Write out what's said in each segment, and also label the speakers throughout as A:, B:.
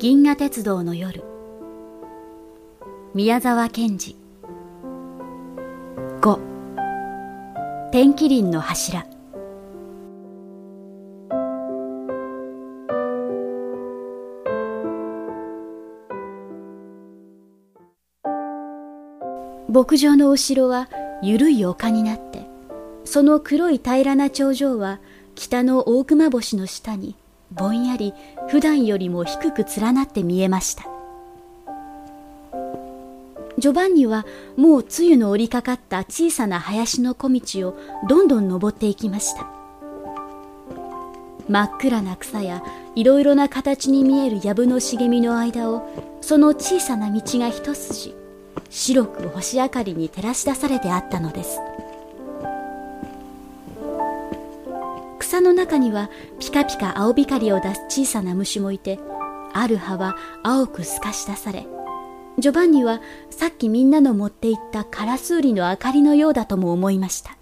A: 銀河鉄道の夜。宮沢賢治。5天気林の柱。牧場の後ろは緩い丘になってその黒い平らな頂上は北の大熊星の下にぼんやり普段よりも低く連なって見えました。ジョバンニはもう梅雨の折りかかった小さな林の小道をどんどん登っていきました。真っ暗な草やいろいろな形に見える藪の茂みの間をその小さな道が一筋白く星明かりに照らし出されてあったのです。の中にはピカピカ青光を出す小さな虫もいて、ある葉は青く透かし出され、ジョバンニはさっきみんなの持っていったカラスウリの明かりのようだとも思いました。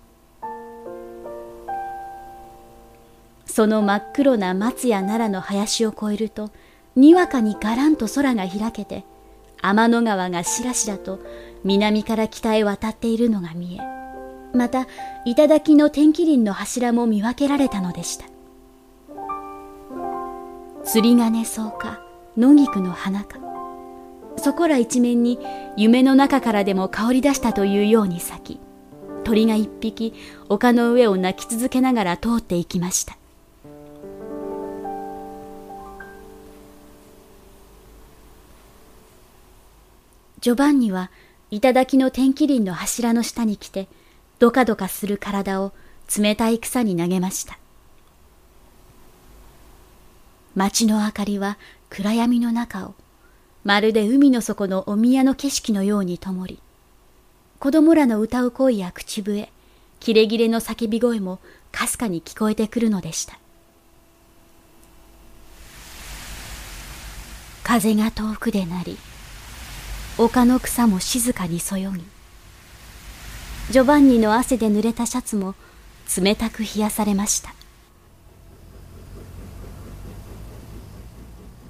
A: その真っ黒な松や奈良の林を越えると、にわかにがらんと空が開けて、天の川がしらしらと南から北へ渡っているのが見え、また頂の天気林の柱も見分けられたのでした。釣り鐘草か野菊の花か。そこら一面に夢の中からでも香り出したというように咲き鳥が一匹丘の上を鳴き続けながら通っていきました。ジョバンニは頂の天気林の柱の下に来てどかどかする体を冷たい草に投げました。街の明かりは暗闇の中を、まるで海の底のお宮の景色のように灯り、子供らの歌う声や口笛、キレキレの叫び声もかすかに聞こえてくるのでした。風が遠くで鳴り、丘の草も静かにそよぎ、ジョバンニの汗で濡れたシャツも冷たく冷やされました。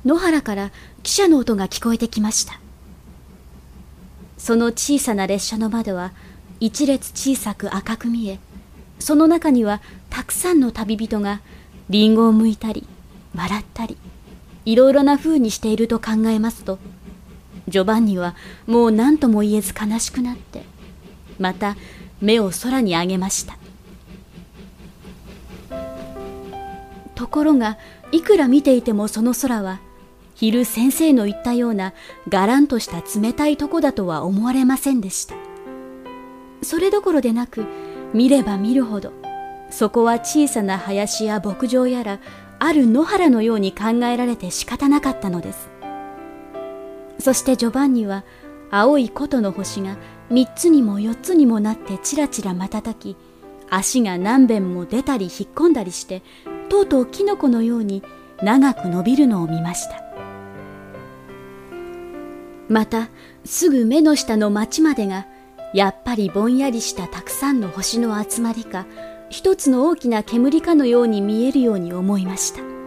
A: 野原から汽車の音が聞こえてきました。その小さな列車の窓は一列小さく赤く見えその中にはたくさんの旅人がリンゴを剥いたり笑ったりいろいろな風にしていると考えますとジョバンニはもう何とも言えず悲しくなってまた目を空に上げました。ところがいくら見ていてもその空は昼先生の言ったようながらんとした冷たいとこだとは思われませんでした。それどころでなく見れば見るほどそこは小さな林や牧場やらある野原のように考えられて仕方なかったのです。そしてジョバンニは青い琴の星が三つにも四つにもなってちらちら瞬き足が何遍も出たり引っ込んだりしてとうとうキノコのように長く伸びるのを見ました。またすぐ目の下の町までがやっぱりぼんやりしたたくさんの星の集まりか一つの大きな煙かのように見えるように思いました。